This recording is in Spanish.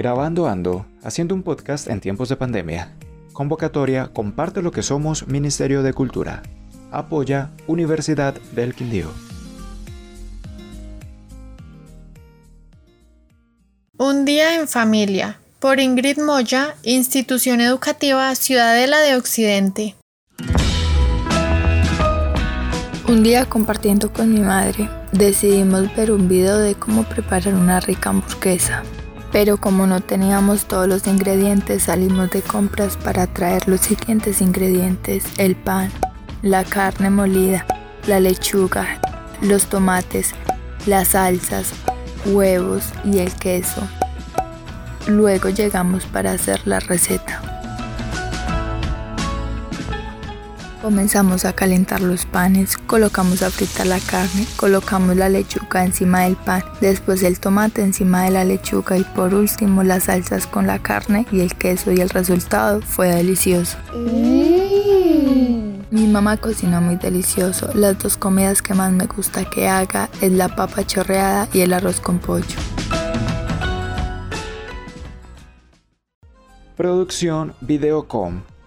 Grabando Ando, haciendo un podcast en tiempos de pandemia. Convocatoria Comparte lo que somos Ministerio de Cultura. Apoya Universidad del Quindío. Un día en familia, por Ingrid Moya, Institución Educativa Ciudadela de Occidente. Un día compartiendo con mi madre, decidimos ver un video de cómo preparar una rica hamburguesa. Pero como no teníamos todos los ingredientes, salimos de compras para traer los siguientes ingredientes, el pan, la carne molida, la lechuga, los tomates, las salsas, huevos y el queso. Luego llegamos para hacer la receta. Comenzamos a calentar los panes, colocamos a fritar la carne, colocamos la lechuga encima del pan, después el tomate encima de la lechuga y por último las salsas con la carne y el queso y el resultado fue delicioso. Mm. Mi mamá cocina muy delicioso. Las dos comidas que más me gusta que haga es la papa chorreada y el arroz con pollo. Producción Videocom